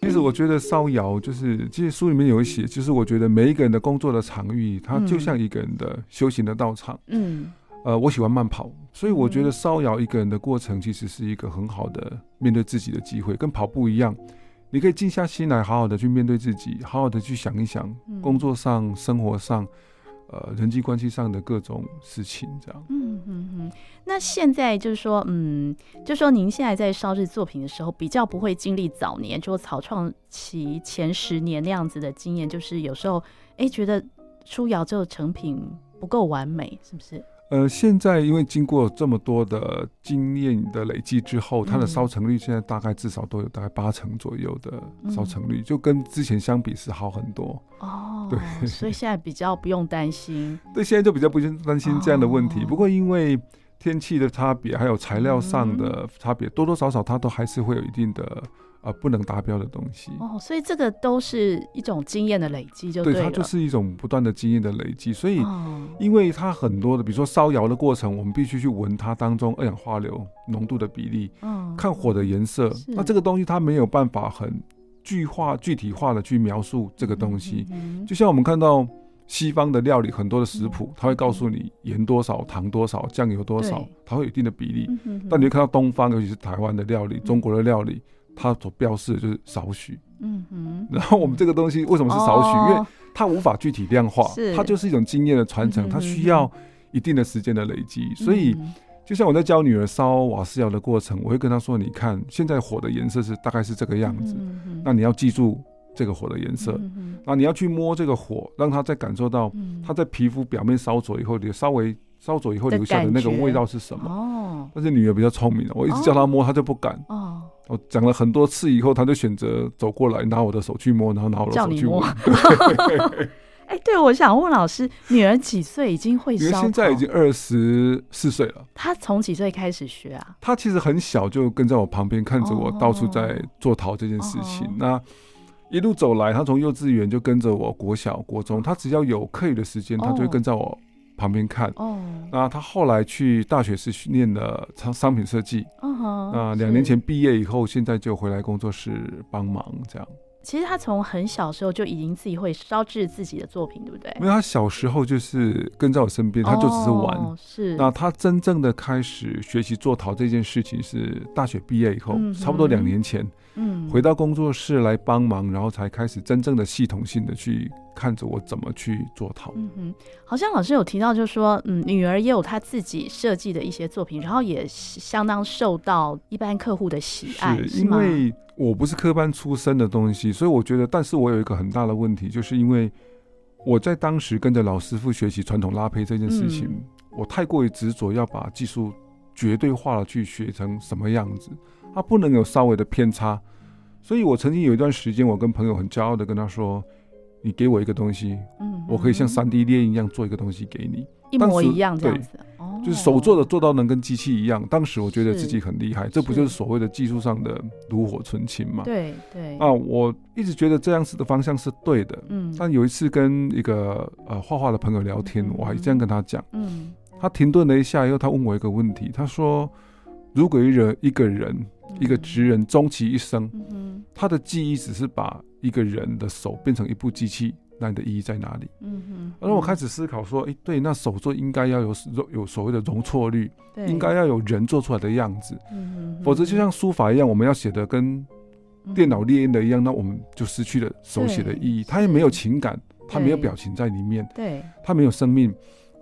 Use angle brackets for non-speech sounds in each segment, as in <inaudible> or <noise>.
其实我觉得烧窑就是，其实书里面有写，就是我觉得每一个人的工作的场域，它就像一个人的修行的道场。嗯，呃，我喜欢慢跑，所以我觉得烧窑一个人的过程，其实是一个很好的面对自己的机会，跟跑步一样，你可以静下心来，好好的去面对自己，好好的去想一想工作上、生活上。呃，人际关系上的各种事情，这样。嗯嗯嗯。那现在就是说，嗯，就说您现在在烧制作品的时候，比较不会经历早年就草创期前十年那样子的经验，就是有时候哎、觉得出窑之后成品不够完美，是不是？呃，现在因为经过这么多的经验的累积之后，它的烧成率现在大概至少都有大概八成左右的烧成率，嗯、就跟之前相比是好很多。<laughs> 哦，对，所以现在比较不用担心。对，现在就比较不用担心这样的问题。哦、不过因为天气的差别，还有材料上的差别，嗯、多多少少它都还是会有一定的。呃，不能达标的东西哦，所以这个都是一种经验的累积，就对，对，它就是一种不断的经验的累积。所以，因为它很多的，比如说烧窑的过程，我们必须去闻它当中二氧化硫浓度的比例，嗯，看火的颜色。那这个东西它没有办法很具化、具体化的去描述这个东西。嗯嗯、就像我们看到西方的料理，很多的食谱，它会告诉你盐多少、糖多少、酱油多少，它会有一定的比例。嗯、但你会看到东方，尤其是台湾的料理、中国的料理。它所标示的就是少许，嗯哼，然后我们这个东西为什么是少许？哦、因为它无法具体量化，它就是一种经验的传承，它需要一定的时间的累积。嗯、所以，就像我在教女儿烧瓦斯窑的过程，我会跟她说：“你看，现在火的颜色是大概是这个样子，那你要记住这个火的颜色，嗯、那你要去摸这个火，让她再感受到它在皮肤表面烧灼以后，你稍微。”烧走以后留下的那个味道是什么？哦，但是女儿比较聪明，我一直叫她摸，她就不敢。哦，我讲了很多次以后，她就选择走过来拿我的手去摸，然后拿我的手去摸。<laughs> 哎，对，我想问老师，女儿几岁已经会烧？现在已经二十四岁了。她从几岁开始学啊？她其实很小就跟在我旁边看着我到处在做陶这件事情。那一路走来，她从幼稚园就跟着我，国小、国中，她只要有课余的时间，她就会跟在我。旁边看哦，那他后来去大学是念了商商品设计，嗯，那两年前毕业以后，现在就回来工作室帮忙这样。其实他从很小时候就已经自己会烧制自己的作品，对不对？因为他小时候就是跟在我身边，他就只是玩。哦、是。那他真正的开始学习做陶这件事情是大学毕业以后，嗯、差不多两年前，嗯，回到工作室来帮忙，然后才开始真正的系统性的去。看着我怎么去做陶。嗯哼，好像老师有提到，就是说，嗯，女儿也有她自己设计的一些作品，然后也相当受到一般客户的喜爱。是，因为我不是科班出身的东西，所以我觉得，但是我有一个很大的问题，就是因为我在当时跟着老师傅学习传统拉胚这件事情，嗯、我太过于执着要把技术绝对化了去学成什么样子，它不能有稍微的偏差。所以我曾经有一段时间，我跟朋友很骄傲的跟他说。你给我一个东西，嗯，我可以像三 D 列印一样做一个东西给你，一模一样这样子，哦，就是手做的做到能跟机器一样。当时我觉得自己很厉害，这不就是所谓的技术上的炉火纯青嘛？对对。啊，我一直觉得这样子的方向是对的，嗯。但有一次跟一个呃画画的朋友聊天，我还这样跟他讲，嗯，他停顿了一下以后，他问我一个问题，他说：“如果一人一个人一个职人终其一生，他的记忆只是把。”一个人的手变成一部机器，那你的意义在哪里？嗯哼。而我开始思考说，哎、欸，对，那手作应该要有有所谓的容错率，应该要有人做出来的样子。否则就像书法一样，我们要写的跟电脑列印的一样，那我们就失去了手写的意义。它也没有情感，它没有表情在里面。对。它没有生命，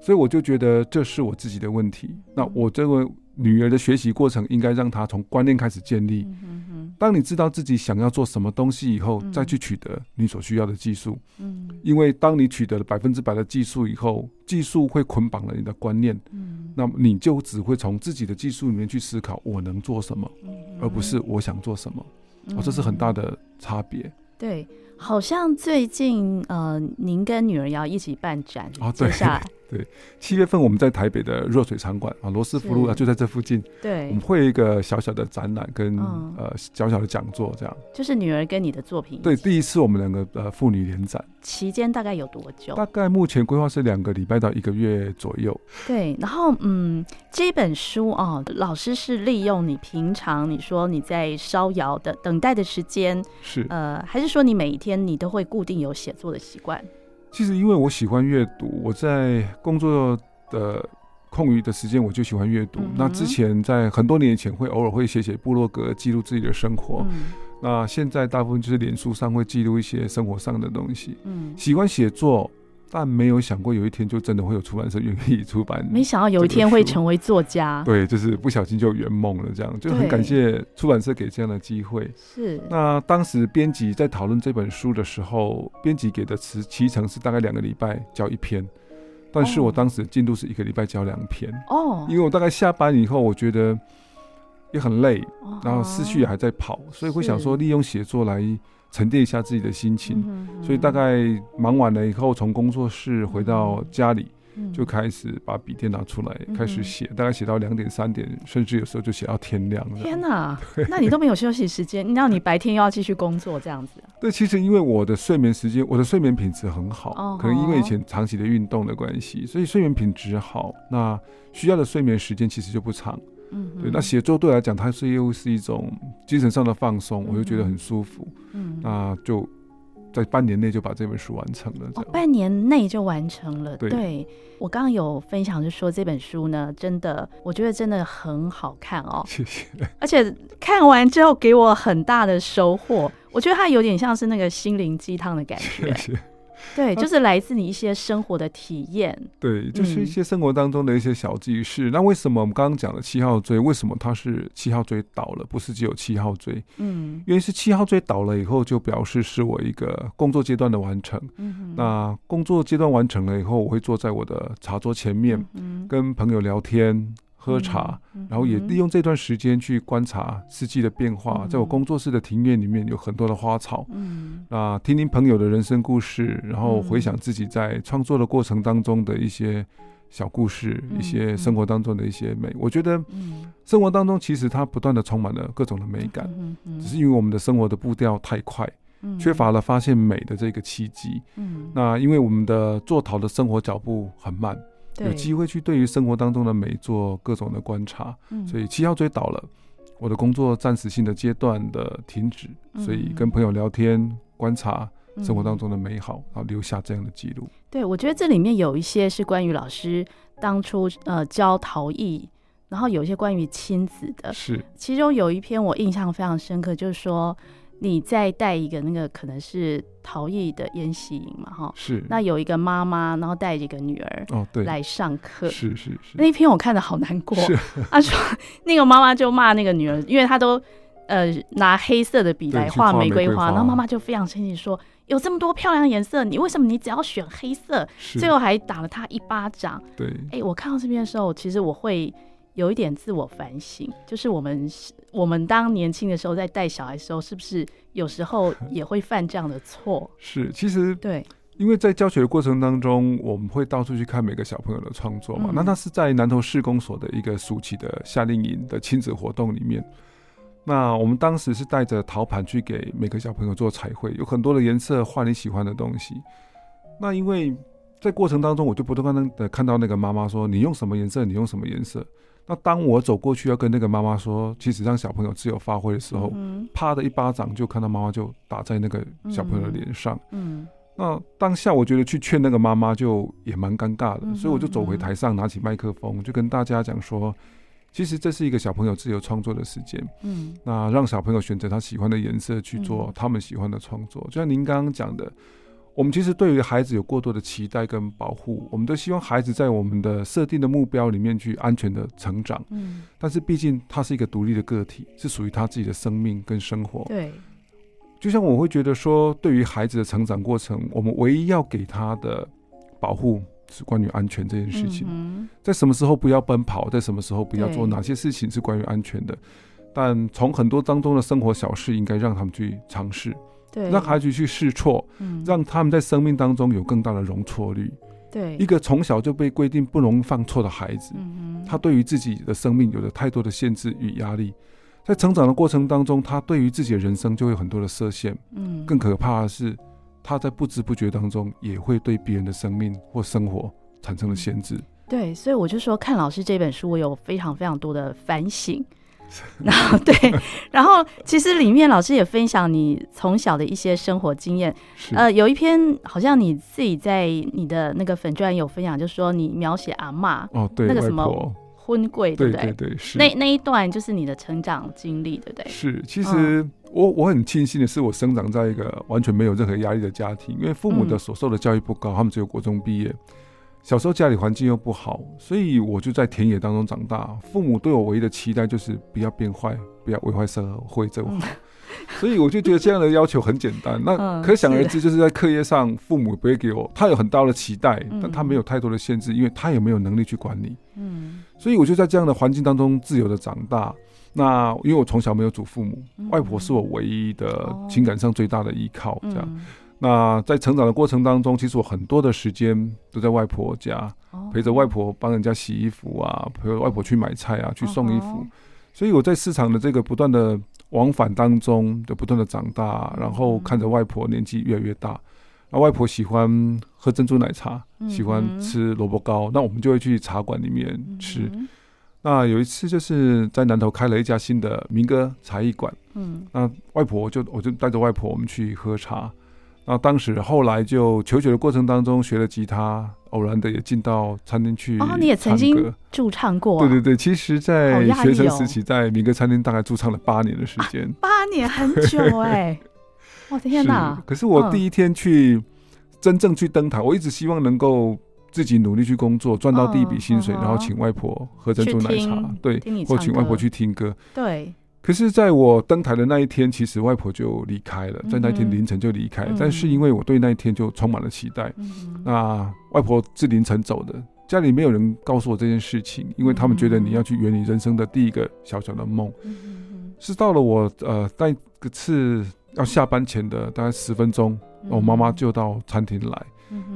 所以我就觉得这是我自己的问题。那我这位女儿的学习过程，应该让她从观念开始建立。嗯当你知道自己想要做什么东西以后，嗯、再去取得你所需要的技术。嗯，因为当你取得了百分之百的技术以后，技术会捆绑了你的观念。嗯，那么你就只会从自己的技术里面去思考我能做什么，嗯、而不是我想做什么。嗯、哦，这是很大的差别。对，好像最近呃，您跟女儿要一起办展，哦，对，接下来对，七月份我们在台北的热水场馆啊，罗斯福路啊，就在这附近。对，我们会有一个小小的展览跟、嗯、呃小小的讲座，这样。就是女儿跟你的作品。对，第一次我们两个呃妇女联展。期间大概有多久？大概目前规划是两个礼拜到一个月左右。对，然后嗯，这本书哦，老师是利用你平常你说你在烧窑的等待的时间是呃，还是说你每一天你都会固定有写作的习惯？其实因为我喜欢阅读，我在工作的空余的时间我就喜欢阅读。嗯、那之前在很多年前会偶尔会写写部落格，记录自己的生活。嗯、那现在大部分就是脸书上会记录一些生活上的东西。嗯，喜欢写作。但没有想过有一天就真的会有出版社愿意出版。没想到有一天会成为作家。对，就是不小心就圆梦了，这样就很感谢出版社给这样的机会。是。那当时编辑在讨论这本书的时候，编辑给的词期程是大概两个礼拜交一篇，但是我当时进度是一个礼拜交两篇。哦。因为我大概下班以后，我觉得也很累，然后思绪也还在跑，所以会想说利用写作来。沉淀一下自己的心情，嗯嗯、所以大概忙完了以后，从工作室回到家里，嗯、就开始把笔电拿出来，嗯、开始写，大概写到两点、三点，甚至有时候就写到天亮。天哪！那你都没有休息时间，那你白天又要继续工作，这样子？<laughs> 对，其实因为我的睡眠时间，我的睡眠品质很好，哦、可能因为以前长期的运动的关系，所以睡眠品质好，那需要的睡眠时间其实就不长。嗯，对，那写作对我来讲，它是又是一种精神上的放松，嗯、我就觉得很舒服。嗯，那就在半年内就把这本书完成了。哦，半年内就完成了。对，对我刚刚有分享，就说这本书呢，真的，我觉得真的很好看哦。谢谢。而且看完之后给我很大的收获，我觉得它有点像是那个心灵鸡汤的感觉。谢谢。对，就是来自你一些生活的体验。对，就是一些生活当中的一些小记事。嗯、那为什么我们刚刚讲的七号锥，为什么它是七号锥倒了，不是只有七号锥？嗯，因为是七号锥倒了以后，就表示是我一个工作阶段的完成。嗯，那工作阶段完成了以后，我会坐在我的茶桌前面，嗯、跟朋友聊天。喝茶，然后也利用这段时间去观察四季的变化。在我工作室的庭院里面有很多的花草，嗯，那听听朋友的人生故事，然后回想自己在创作的过程当中的一些小故事，一些生活当中的一些美。我觉得，生活当中其实它不断的充满了各种的美感，只是因为我们的生活的步调太快，缺乏了发现美的这个契机。嗯，那因为我们的做陶的生活脚步很慢。对有机会去对于生活当中的美做各种的观察，嗯、所以七号追倒了，我的工作暂时性的阶段的停止，嗯、所以跟朋友聊天，观察生活当中的美好，嗯、然后留下这样的记录。对，我觉得这里面有一些是关于老师当初呃教陶艺，然后有一些关于亲子的，是其中有一篇我印象非常深刻，就是说。你再带一个那个可能是陶艺的研习营嘛，哈，是。那有一个妈妈，然后带着一个女儿哦，对，来上课，是是是。那一篇我看的好难过，是。<laughs> 他说那个妈妈就骂那个女儿，因为她都呃拿黑色的笔来画玫瑰花，然后妈妈就非常生气说，有这么多漂亮的颜色，你为什么你只要选黑色？是最后还打了她一巴掌。对，哎，我看到这边的时候，其实我会。有一点自我反省，就是我们我们当年轻的时候在带小孩的时候，是不是有时候 <laughs> 也会犯这样的错？是，其实对，因为在教学的过程当中，我们会到处去看每个小朋友的创作嘛。嗯、那他是在南投市公所的一个暑期的夏令营的亲子活动里面，那我们当时是带着陶盘去给每个小朋友做彩绘，有很多的颜色画你喜欢的东西。那因为在过程当中，我就不断的看到那个妈妈说：“你用什么颜色？你用什么颜色？”那当我走过去要跟那个妈妈说，其实让小朋友自由发挥的时候，嗯、啪的一巴掌就看到妈妈就打在那个小朋友的脸上。嗯，嗯那当下我觉得去劝那个妈妈就也蛮尴尬的，嗯、所以我就走回台上，拿起麦克风，就跟大家讲说，其实这是一个小朋友自由创作的时间。嗯，那让小朋友选择他喜欢的颜色去做他们喜欢的创作，就像您刚刚讲的。我们其实对于孩子有过多的期待跟保护，我们都希望孩子在我们的设定的目标里面去安全的成长。嗯，但是毕竟他是一个独立的个体，是属于他自己的生命跟生活。对，就像我会觉得说，对于孩子的成长过程，我们唯一要给他的保护是关于安全这件事情。嗯，在什么时候不要奔跑，在什么时候不要做哪些事情是关于安全的。但从很多当中的生活小事，应该让他们去尝试。对，让孩子去试错，嗯，让他们在生命当中有更大的容错率。对，一个从小就被规定不容犯错的孩子，嗯，他对于自己的生命有着太多的限制与压力，在成长的过程当中，他对于自己的人生就会有很多的设限。嗯，更可怕的是，他在不知不觉当中也会对别人的生命或生活产生了限制。对，所以我就说，看老师这本书，我有非常非常多的反省。<laughs> 然后对，然后其实里面老师也分享你从小的一些生活经验。呃，有一篇好像你自己在你的那个粉专有分享，就是说你描写阿嬷哦，对，那个什么婚柜，对不对？对对对，是那那一段就是你的成长经历，对不对？是，其实我我很庆幸的是，我生长在一个完全没有任何压力的家庭，因为父母的所受的教育不高，他们只有国中毕业。小时候家里环境又不好，所以我就在田野当中长大。父母对我唯一的期待就是不要变坏，不要危害社会就好。嗯、所以我就觉得这样的要求很简单。那可想而知，就是在课业上，父母不会给我，他有很大的期待，但他没有太多的限制，因为他也没有能力去管你。嗯，所以我就在这样的环境当中自由的长大。那因为我从小没有祖父母，外婆是我唯一的情感上最大的依靠，这样。那在成长的过程当中，其实我很多的时间都在外婆家，陪着外婆帮人家洗衣服啊，陪着外婆去买菜啊，去送衣服。所以我在市场的这个不断的往返当中，就不断的长大，然后看着外婆年纪越来越大。那外婆喜欢喝珍珠奶茶，喜欢吃萝卜糕，那我们就会去茶馆里面吃。那有一次就是在南头开了一家新的民歌茶艺馆，嗯，那外婆就我就带着外婆我们去喝茶。那当时后来就求学的过程当中学了吉他，偶然的也进到餐厅去。哦，你也曾经驻唱过。对对对，其实，在学生时期在民歌餐厅大概驻唱了八年的时间。八年很久哎！<laughs> 我的天哪！可是我第一天去真正去登台，我一直希望能够自己努力去工作，赚到第一笔薪水，然后请外婆喝珍珠奶茶，对，或请外婆去听歌，对。可是，在我登台的那一天，其实外婆就离开了，在那一天凌晨就离开。但是因为我对那一天就充满了期待，那外婆是凌晨走的，家里没有人告诉我这件事情，因为他们觉得你要去圆你人生的第一个小小的梦。是到了我呃那个次要下班前的大概十分钟，我妈妈就到餐厅来，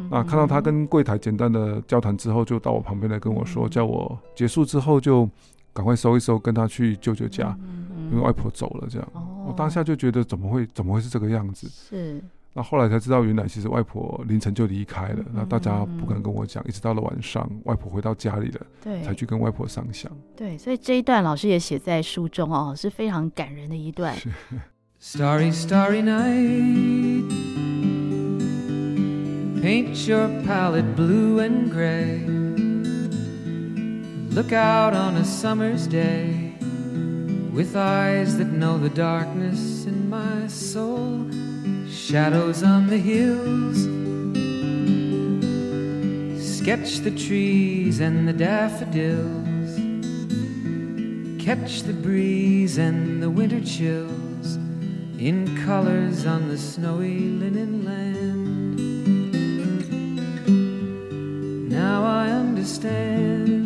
那看到她跟柜台简单的交谈之后，就到我旁边来跟我说，叫我结束之后就赶快收一收，跟她去舅舅家。因为外婆走了，这样，我当下就觉得怎么会怎么会是这个样子？是。那后来才知道，原来其实外婆凌晨就离开了。那大家不敢跟我讲，一直到了晚上，外婆回到家里了，对，才去跟外婆上香。对，所以这一段老师也写在书中哦，是非常感人的一段。Starry, starry night, paint your palette blue and gray. Look out on a summer's day. With eyes that know the darkness in my soul, shadows on the hills. Sketch the trees and the daffodils. Catch the breeze and the winter chills in colors on the snowy linen land. Now I understand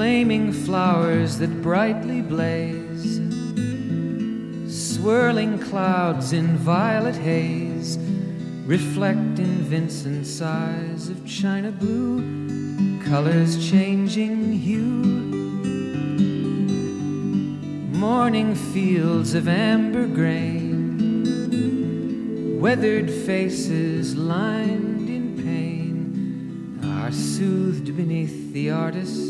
flaming flowers that brightly blaze, swirling clouds in violet haze, reflect in Vincent's eyes of china blue, colors changing hue. Morning fields of amber grain, weathered faces lined in pain, are soothed beneath the artist's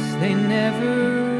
they never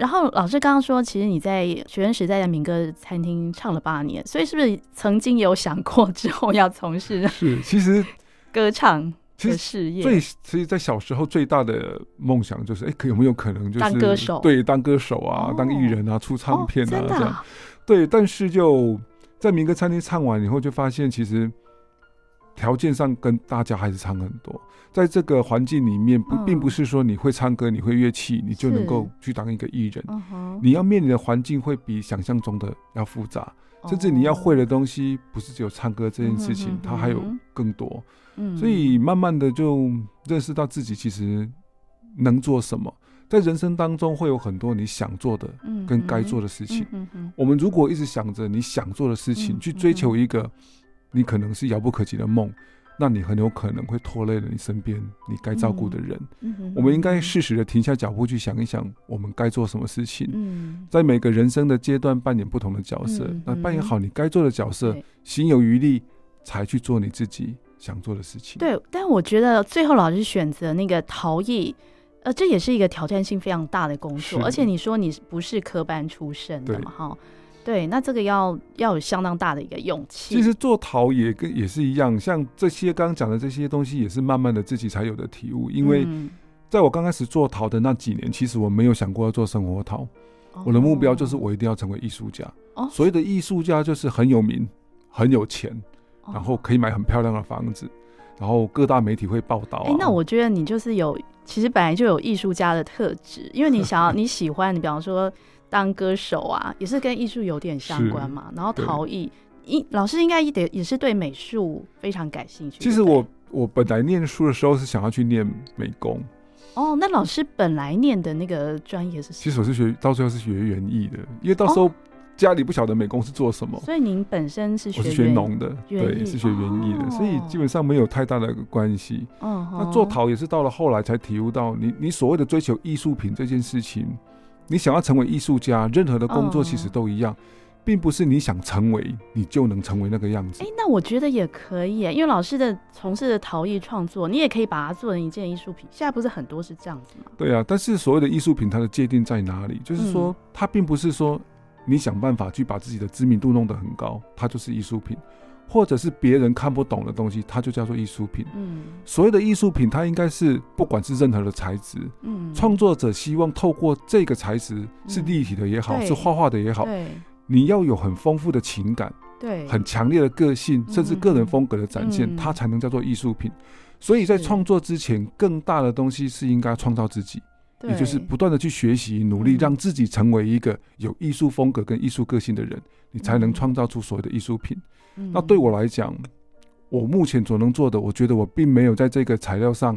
然后老师刚刚说，其实你在学生时代在民歌餐厅唱了八年，所以是不是曾经有想过之后要从事 <laughs> 是其实 <laughs> 歌唱的事业？最其实，在小时候最大的梦想就是，哎，可有没有可能就是当歌手？对，当歌手啊，哦、当艺人啊，出唱片啊，哦、这样。对，但是就在民歌餐厅唱完以后，就发现其实。条件上跟大家还是差很多，在这个环境里面，不并不是说你会唱歌、你会乐器，你就能够去当一个艺人。你要面临的环境会比想象中的要复杂，甚至你要会的东西不是只有唱歌这件事情，它还有更多。所以慢慢的就认识到自己其实能做什么，在人生当中会有很多你想做的跟该做的事情。我们如果一直想着你想做的事情，去追求一个。你可能是遥不可及的梦，那你很有可能会拖累了你身边你该照顾的人。嗯嗯、我们应该适时的停下脚步去想一想，我们该做什么事情。嗯、在每个人生的阶段扮演不同的角色，嗯、那扮演好你该做的角色，心有余力才去做你自己想做的事情。对，但我觉得最后老师选择那个陶艺，呃，这也是一个挑战性非常大的工作，而且你说你不是科班出身的嘛，哈。对，那这个要要有相当大的一个勇气。其实做陶也跟也是一样，像这些刚刚讲的这些东西，也是慢慢的自己才有的体悟。因为在我刚开始做陶的那几年，其实我没有想过要做生活陶，哦、我的目标就是我一定要成为艺术家。哦、所谓的艺术家就是很有名、很有钱，哦、然后可以买很漂亮的房子，然后各大媒体会报道、啊。哎，那我觉得你就是有，其实本来就有艺术家的特质，因为你想要 <laughs> 你喜欢，你比方说。当歌手啊，也是跟艺术有点相关嘛。然后陶艺，应老师应该也得也是对美术非常感兴趣。其实我我本来念书的时候是想要去念美工。哦，那老师本来念的那个专业是什么？其实我是学到最后是学园艺的，因为到时候家里不晓得美工是做什么。哦、所以您本身是学我是学农的，对，是学园艺的，哦、所以基本上没有太大的关系。哦，那做陶也是到了后来才体悟到你，你你所谓的追求艺术品这件事情。你想要成为艺术家，任何的工作其实都一样，并不是你想成为你就能成为那个样子。哎，那我觉得也可以，因为老师的从事的陶艺创作，你也可以把它做成一件艺术品。现在不是很多是这样子吗？对啊，但是所谓的艺术品，它的界定在哪里？就是说，它并不是说你想办法去把自己的知名度弄得很高，它就是艺术品，或者是别人看不懂的东西，它就叫做艺术品。嗯，所谓的艺术品，它应该是不管是任何的材质，嗯，创作者希望透过这个材质是立体的也好，是画画的也好，你要有很丰富的情感，对，很强烈的个性，甚至个人风格的展现，它才能叫做艺术品。所以在创作之前，更大的东西是应该创造自己，也就是不断的去学习、努力，让自己成为一个有艺术风格跟艺术个性的人，你才能创造出所谓的艺术品。那对我来讲，我目前所能做的，我觉得我并没有在这个材料上，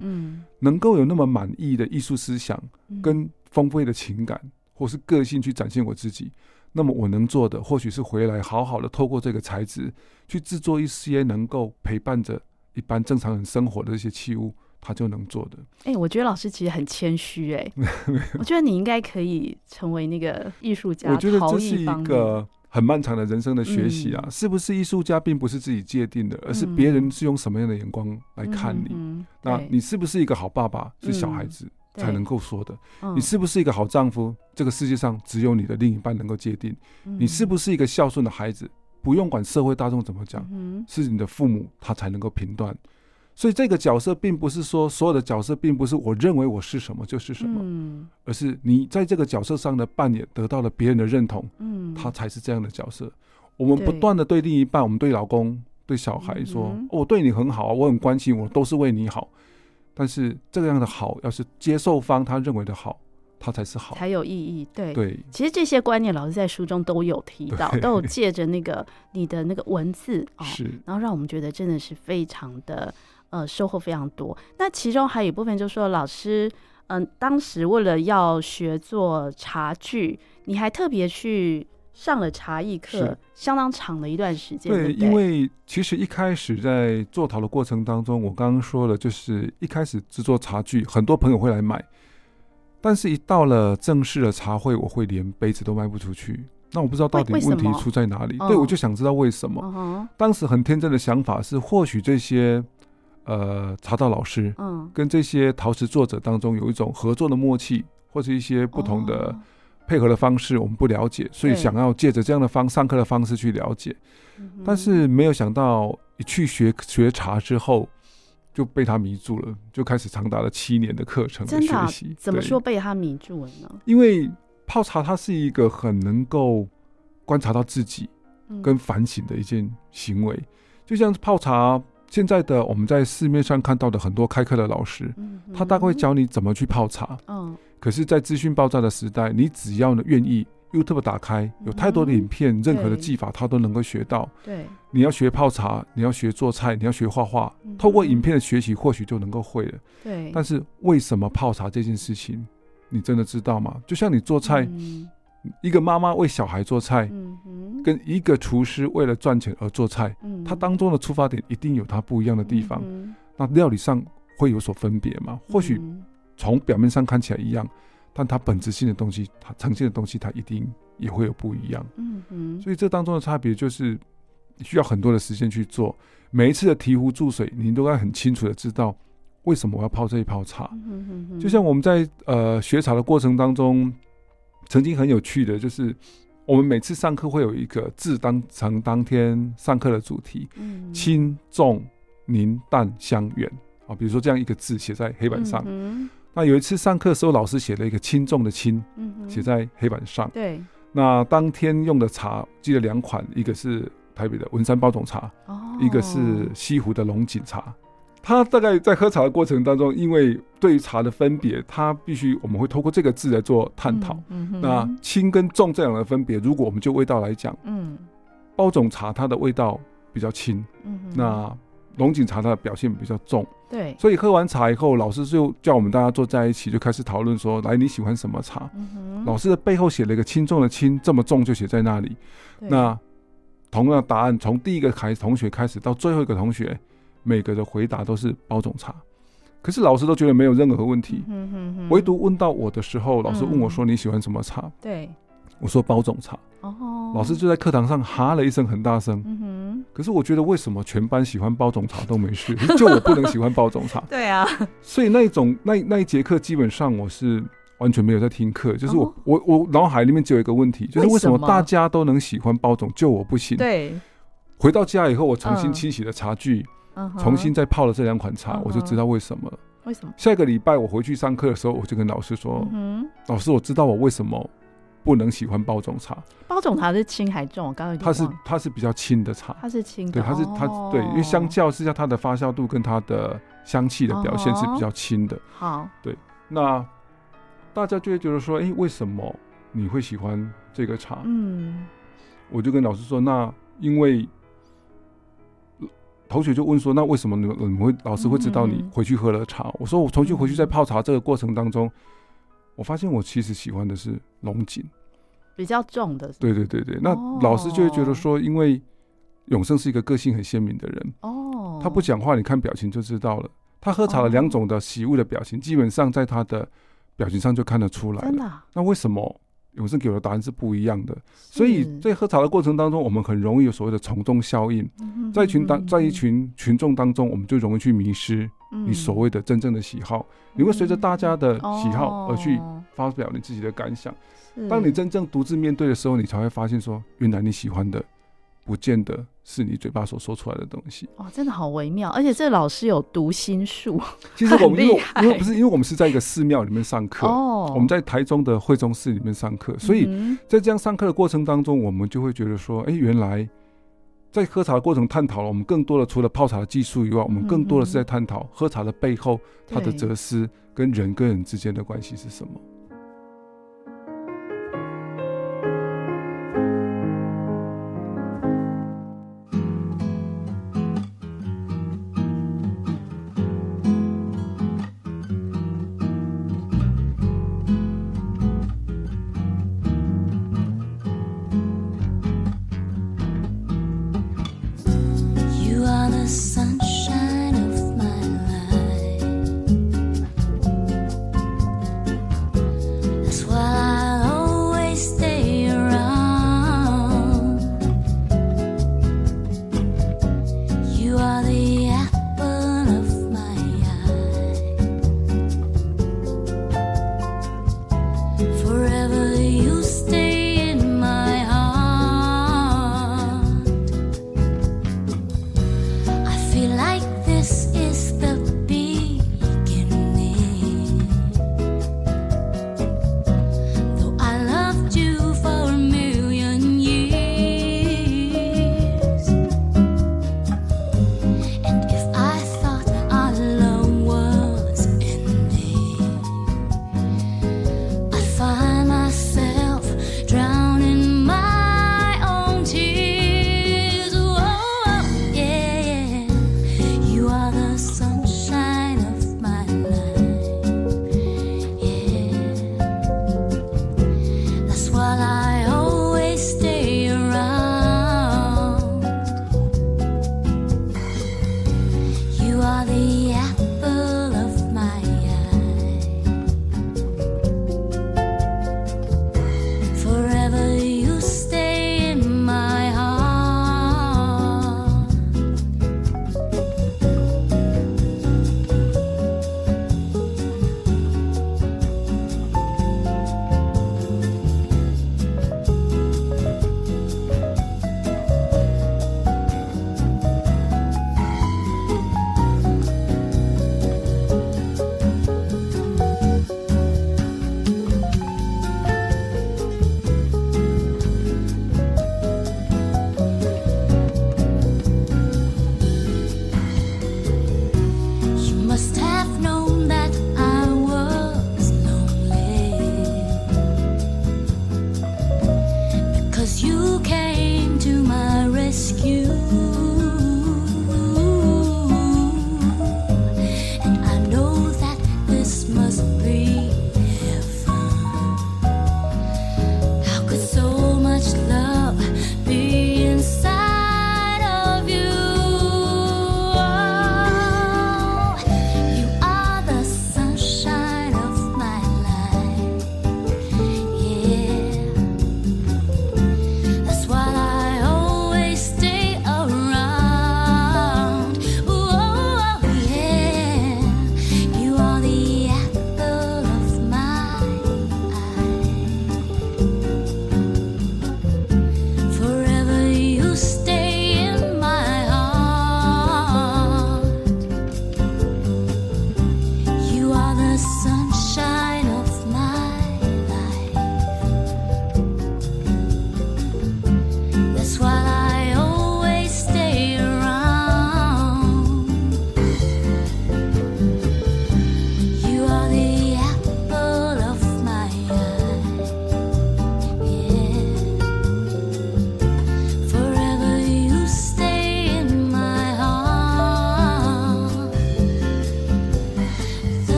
能够有那么满意的艺术思想跟丰富的情感或是个性去展现我自己。那么我能做的，或许是回来好好的透过这个材质去制作一些能够陪伴着一般正常人生活的这些器物，他就能做的。哎、欸，我觉得老师其实很谦虚，哎，<laughs> 我觉得你应该可以成为那个艺术家。我觉得这是一个。很漫长的人生的学习啊，是不是艺术家并不是自己界定的，而是别人是用什么样的眼光来看你。那你是不是一个好爸爸，是小孩子才能够说的。你是不是一个好丈夫，这个世界上只有你的另一半能够界定。你是不是一个孝顺的孩子，不用管社会大众怎么讲，是你的父母他才能够评断。所以这个角色并不是说所有的角色并不是我认为我是什么就是什么，嗯，而是你在这个角色上的扮演得到了别人的认同，嗯，他才是这样的角色。我们不断的对另一半，我们对老公、对小孩说，我对你很好，我很关心，我都是为你好。但是这个样的好，要是接受方他认为的好，他才是好，才有意义。对对，其实这些观念老师在书中都有提到，都有借着那个你的那个文字啊，是，然后让我们觉得真的是非常的。呃，收获非常多。那其中还有一部分，就是说老师，嗯、呃，当时为了要学做茶具，你还特别去上了茶艺课，相当长的一段时间。对，对对，因为其实一开始在做陶的过程当中，我刚刚说了，就是一开始制作茶具，很多朋友会来买，但是一到了正式的茶会，我会连杯子都卖不出去。那我不知道到底问题出在哪里。对，我就想知道为什么。哦、当时很天真的想法是，或许这些。呃，茶道老师，嗯，跟这些陶瓷作者当中有一种合作的默契，或者一些不同的配合的方式，我们不了解，所以想要借着这样的方上课的方式去了解，但是没有想到一去学学茶之后，就被他迷住了，就开始长达了七年的课程的学习。怎么说被他迷住了呢？因为泡茶它是一个很能够观察到自己跟反省的一件行为，就像泡茶。现在的我们在市面上看到的很多开课的老师，他大概会教你怎么去泡茶。嗯，可是，在资讯爆炸的时代，你只要呢愿意，YouTube 打开，有太多的影片，任何的技法他都能够学到。对，你要学泡茶，你要学做菜，你要学画画，透过影片的学习，或许就能够会了。对，但是为什么泡茶这件事情，你真的知道吗？就像你做菜。一个妈妈为小孩做菜，跟一个厨师为了赚钱而做菜，它当中的出发点一定有它不一样的地方。那料理上会有所分别吗？或许从表面上看起来一样，但它本质性的东西，它呈现的东西，它一定也会有不一样。所以这当中的差别就是需要很多的时间去做。每一次的提壶注水，你都该很清楚的知道为什么我要泡这一泡茶。就像我们在呃学茶的过程当中。曾经很有趣的就是，我们每次上课会有一个字当成当天上课的主题，轻重凝淡香远啊，比如说这样一个字写在黑板上。那有一次上课的时候，老师写了一个轻重的轻，写在黑板上。对。那当天用的茶记得两款，一个是台北的文山包种茶，一个是西湖的龙井茶。他大概在喝茶的过程当中，因为对于茶的分别，他必须我们会透过这个字来做探讨。嗯嗯、那轻跟重这两个分别，如果我们就味道来讲，嗯，包种茶它的味道比较轻，嗯，那龙井茶它的表现比较重，对。所以喝完茶以后，老师就叫我们大家坐在一起，就开始讨论说：“来，你喜欢什么茶？”嗯、老师的背后写了一个轻重的轻，这么重就写在那里。那同样的答案，从第一个开同学开始到最后一个同学。每个的回答都是包种茶，可是老师都觉得没有任何问题，嗯、哼哼。唯独问到我的时候，老师问我说：“你喜欢什么茶？”嗯、对，我说包种茶。哦，老师就在课堂上哈了一声，很大声。嗯、哼。可是我觉得为什么全班喜欢包种茶都没事，就我不能喜欢包种茶？<laughs> 对啊，所以那一种那那一节课基本上我是完全没有在听课，就是我、哦、我我脑海里面只有一个问题，就是为什么？大家都能喜欢包种，就我不行？对。回到家以后，我重新清洗了茶具，嗯、重新再泡了这两款茶，嗯、我就知道为什么了。为什么？下一个礼拜我回去上课的时候，我就跟老师说：“嗯、老师，我知道我为什么不能喜欢包种茶。包种茶是轻还重？我刚刚它是它是比较轻的茶，它是轻的，对，它是它、哦、对，因为相较之下，它的发酵度跟它的香气的表现是比较轻的。好，对，那大家就会觉得说：，哎、欸，为什么你会喜欢这个茶？嗯，我就跟老师说：，那因为。”同学就问说：“那为什么你们你们会老师会知道你回去喝了茶？”嗯、我说：“我重新回去在泡茶这个过程当中，我发现我其实喜欢的是龙井，比较重的。”对对对对，那老师就会觉得说，因为永胜是一个个性很鲜明的人哦，他不讲话，你看表情就知道了。他喝茶的两种的喜恶的表情，基本上在他的表情上就看得出来了。真的？那为什么？永生给我的答案是不一样的，所以在喝茶的过程当中，我们很容易有所谓的从众效应，在一群当在一群群众当中，我们就容易去迷失你所谓的真正的喜好，你会随着大家的喜好而去发表你自己的感想。当你真正独自面对的时候，你才会发现说，原来你喜欢的。不见得是你嘴巴所说出来的东西哦，真的好微妙，而且这个老师有读心术。<laughs> 其实我们因为因为不是因为我们是在一个寺庙里面上课哦，我们在台中的惠中寺里面上课，所以在这样上课的过程当中，我们就会觉得说，哎，原来在喝茶的过程探讨了我们更多的除了泡茶的技术以外，我们更多的是在探讨喝茶的背后它的哲思跟人跟人之间的关系是什么。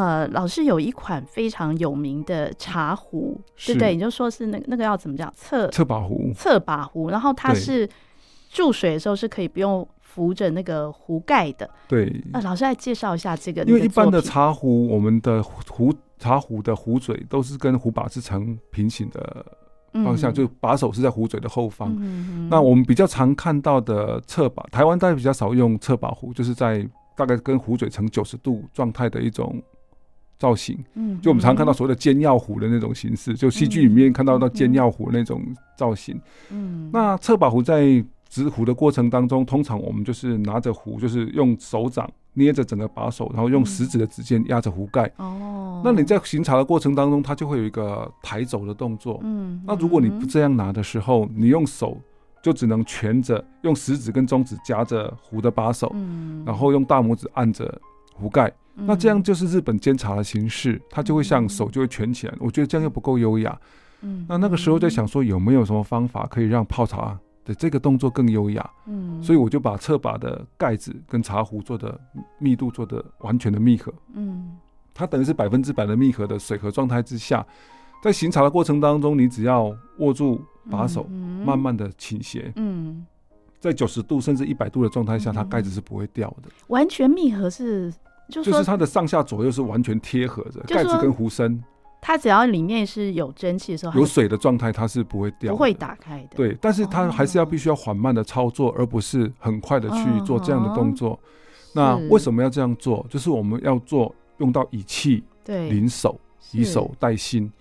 呃，老师有一款非常有名的茶壶，对不对？你就说是那个那个要怎么讲？侧侧把壶，侧把壶。然后它是注水的时候是可以不用扶着那个壶盖的。对。呃，老师来介绍一下这个。因为一般的茶壶，我们的壶茶壶的壶嘴都是跟壶把是成平行的方向，嗯、就把手是在壶嘴的后方。嗯、那我们比较常看到的侧把，台湾大家比较少用侧把壶，就是在大概跟壶嘴呈九十度状态的一种造型。嗯，就我们常看到所谓的煎药壶的那种形式，就戏剧里面看到到煎药壶那种造型。嗯，那侧把壶在执壶的过程当中，通常我们就是拿着壶，就是用手掌。捏着整个把手，然后用食指的指尖压着壶盖。哦，那你在行茶的过程当中，它就会有一个抬走的动作。嗯，那如果你不这样拿的时候，你用手就只能蜷着，用食指跟中指夹着壶的把手，嗯，然后用大拇指按着壶盖。那这样就是日本煎茶的形式，它就会像手就会蜷起来。我觉得这样又不够优雅。嗯，那那个时候在想说，有没有什么方法可以让泡茶的这个动作更优雅，嗯，所以我就把侧把的盖子跟茶壶做的密度做的完全的密合，嗯，它等于是百分之百的密合的水合状态之下，在行茶的过程当中，你只要握住把手，慢慢的倾斜，嗯，在九十度甚至一百度的状态下，它盖子是不会掉的。完全密合是，就是它的上下左右是完全贴合的，盖子跟壶身。它只要里面是有蒸汽的时候，有水的状态，它是不会掉，不会打开的。对，但是它还是要必须要缓慢的操作，而不是很快的去做这样的动作。那为什么要这样做？就是我们要做用到以气临手，以手带心。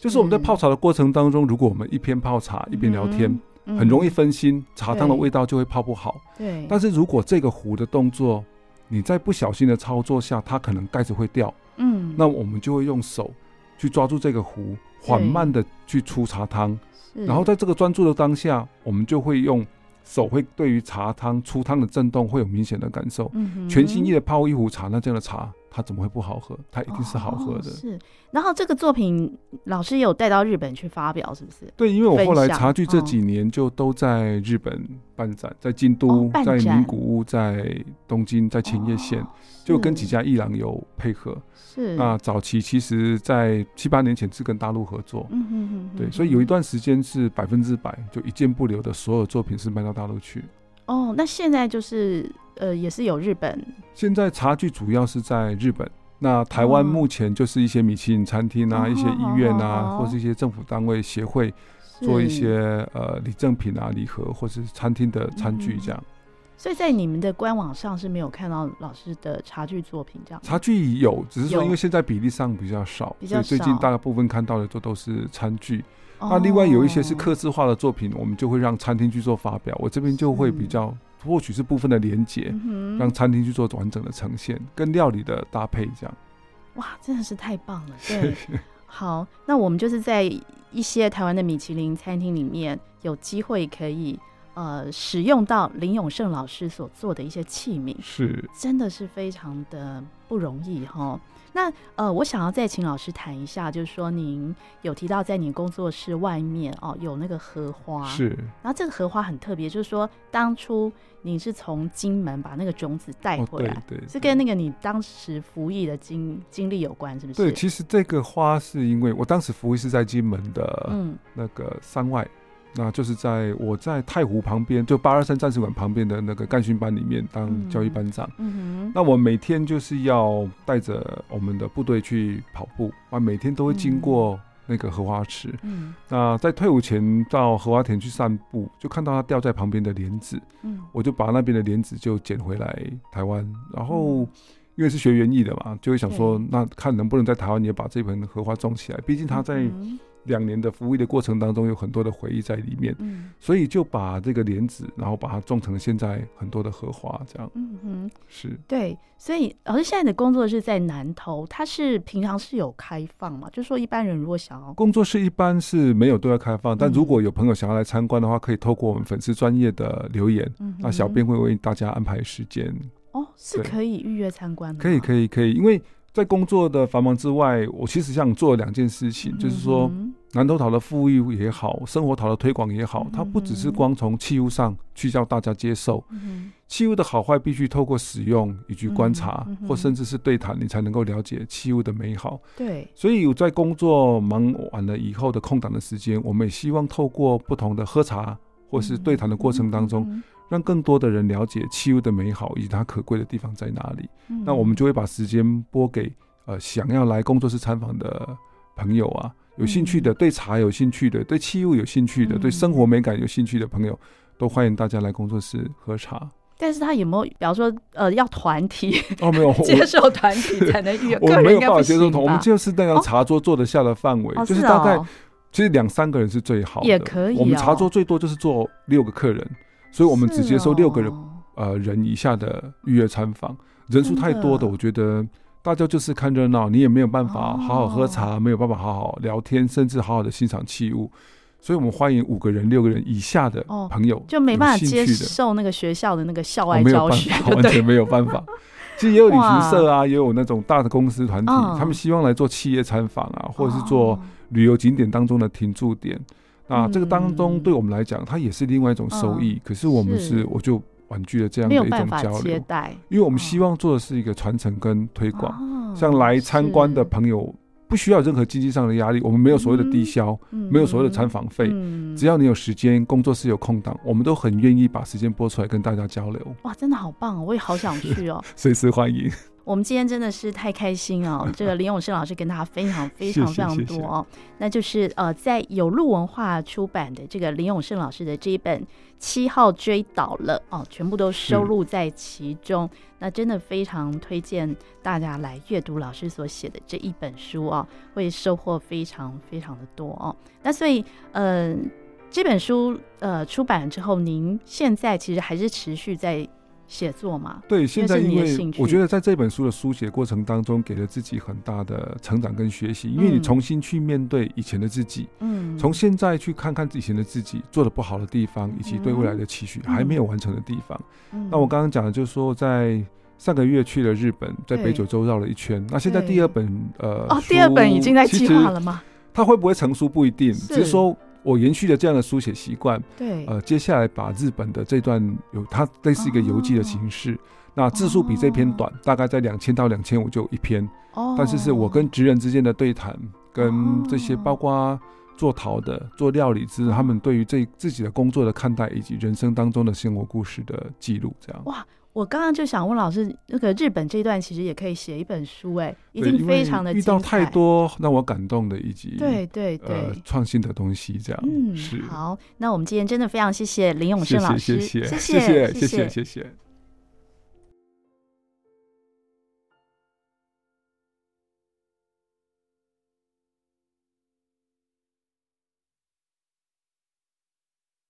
就是我们在泡茶的过程当中，如果我们一边泡茶一边聊天，很容易分心，茶汤的味道就会泡不好。对。但是如果这个壶的动作，你在不小心的操作下，它可能盖子会掉。嗯。那我们就会用手。去抓住这个壶，缓慢的去出茶汤，然后在这个专注的当下，我们就会用手会对于茶汤出汤的震动会有明显的感受。全心意的泡一壶茶，那这样的茶。它怎么会不好喝？它一定是好喝的。哦、是，然后这个作品老师有带到日本去发表，是不是？对，因为我后来茶具这几年就都在日本办展，在京都、哦、在名古屋、在东京、在千叶县，哦、就跟几家艺廊有配合。是。那早期其实，在七八年前是跟大陆合作。嗯哼哼哼。对，所以有一段时间是百分之百，就一件不留的所有作品是卖到大陆去。哦，那现在就是。呃，也是有日本。现在茶具主要是在日本，那台湾目前就是一些米其林餐厅啊，哦、一些医院啊，哦、或是一些政府单位协会做一些呃礼赠品啊、礼盒，或是餐厅的餐具这样、嗯。所以在你们的官网上是没有看到老师的茶具作品这样。茶具有，只是说因为现在比例上比较少，有所以最近大部分看到的都都是餐具。哦、那另外有一些是刻字化的作品，我们就会让餐厅去做发表。我这边就会比较。或许是部分的连结，嗯、哼让餐厅去做完整的呈现，跟料理的搭配这样。哇，真的是太棒了！对，<laughs> 好，那我们就是在一些台湾的米其林餐厅里面，有机会可以呃使用到林永胜老师所做的一些器皿，是，真的是非常的不容易哈。那呃，我想要再请老师谈一下，就是说您有提到在你工作室外面哦，有那个荷花，是。然后这个荷花很特别，就是说当初你是从金门把那个种子带回来，哦、对，对，对，是跟那个你当时服役的经经历有关，是不是？对，其实这个花是因为我当时服役是在金门的，嗯，那个山外。那就是在我在太湖旁边，就八二三战士馆旁边的那个干训班里面当教育班长。嗯哼。那我每天就是要带着我们的部队去跑步，啊，每天都会经过那个荷花池。嗯。那在退伍前到荷花田去散步，就看到它掉在旁边的莲子。嗯。我就把那边的莲子就捡回来台湾，然后因为是学园艺的嘛，就会想说，那看能不能在台湾也把这盆荷花种起来，毕竟它在。两年的服役的过程当中，有很多的回忆在里面，嗯，所以就把这个莲子，然后把它种成现在很多的荷花，这样，嗯哼，是，对，所以老师现在的工作室在南投，它是平常是有开放嘛？就是说一般人如果想要工作室，一般是没有对外开放，但如果有朋友想要来参观的话，可以透过我们粉丝专业的留言，嗯，那小编会为大家安排时间。哦，是可以预约参观的，可以，可以，可以，因为。在工作的繁忙之外，我其实想做两件事情，嗯、就是说南投桃的富裕也好，生活桃的推广也好，它不只是光从器物上去叫大家接受，嗯、器物的好坏必须透过使用以及观察，或甚至是对谈，你才能够了解器物的美好。对，所以在工作忙完了以后的空档的时间，我们也希望透过不同的喝茶或是对谈的过程当中，让更多的人了解器物的美好以及它可贵的地方在哪里。嗯、那我们就会把时间拨给呃想要来工作室参访的朋友啊，有兴趣的、对茶有兴趣的、对器物有兴趣的、对生活美感有兴趣的朋友，都欢迎大家来工作室喝茶。但是他有没有，比方说，呃，要团体哦，没有 <laughs> 接受团体才能预约，<laughs> 我没有办法接受团，我们就是那样茶桌坐得下的范围，哦、就是大概、哦、其实两三个人是最好的，也可以、哦。我们茶桌最多就是坐六个客人，所以我们只接受六个人、哦、呃人以下的预约参访。人数太多的，我觉得大家就是看热闹，你也没有办法好好喝茶，哦、没有办法好好聊天，甚至好好的欣赏器物。所以我们欢迎五个人、六个人以下的朋友，就没办法接受那个学校的那个校外教学，完全没有办法。其实也有旅行社啊，也有那种大的公司团体，他们希望来做企业参访啊，或者是做旅游景点当中的停驻点。那这个当中对我们来讲，它也是另外一种收益。可是我们是，我就婉拒了这样的一种交流，因为我们希望做的是一个传承跟推广，像来参观的朋友。不需要任何经济上的压力，我们没有所谓的低消，嗯、没有所谓的参访费，嗯、只要你有时间，工作室有空档，我们都很愿意把时间拨出来跟大家交流。哇，真的好棒哦！我也好想去哦，随时欢迎。我们今天真的是太开心哦！<laughs> 这个林永胜老师跟大家分享非常 <laughs> 非常多哦，那就是呃，在有路文化出版的这个林永胜老师的这一本《七号追倒了》哦，全部都收录在其中。那真的非常推荐大家来阅读老师所写的这一本书哦，会收获非常非常的多哦。那所以呃，这本书呃出版了之后，您现在其实还是持续在。写作嘛，对，现在因为我觉得在这本书的书写过程当中，给了自己很大的成长跟学习，因为你重新去面对以前的自己，嗯，从现在去看看以前的自己做的不好的地方，以及对未来的期许还没有完成的地方。那我刚刚讲的就是说，在上个月去了日本，在北九州绕了一圈。那现在第二本呃，哦，第二本已经在计划了吗？它会不会成书不一定，只是说。我延续了这样的书写习惯，对，呃，接下来把日本的这段有它类似一个游记的形式，哦、那字数比这篇短，哦、大概在两千到两千五就一篇，哦，但是是我跟职人之间的对谈，跟这些包括做陶的、做料理之他们对于这自己的工作的看待，以及人生当中的生活故事的记录，这样。哇。我刚刚就想问老师，那个日本这一段其实也可以写一本书，哎，一定非常的遇到太多让我感动的，以及对对对创新的东西，这样嗯是好。那我们今天真的非常谢谢林永胜老师，谢谢谢谢谢谢谢谢。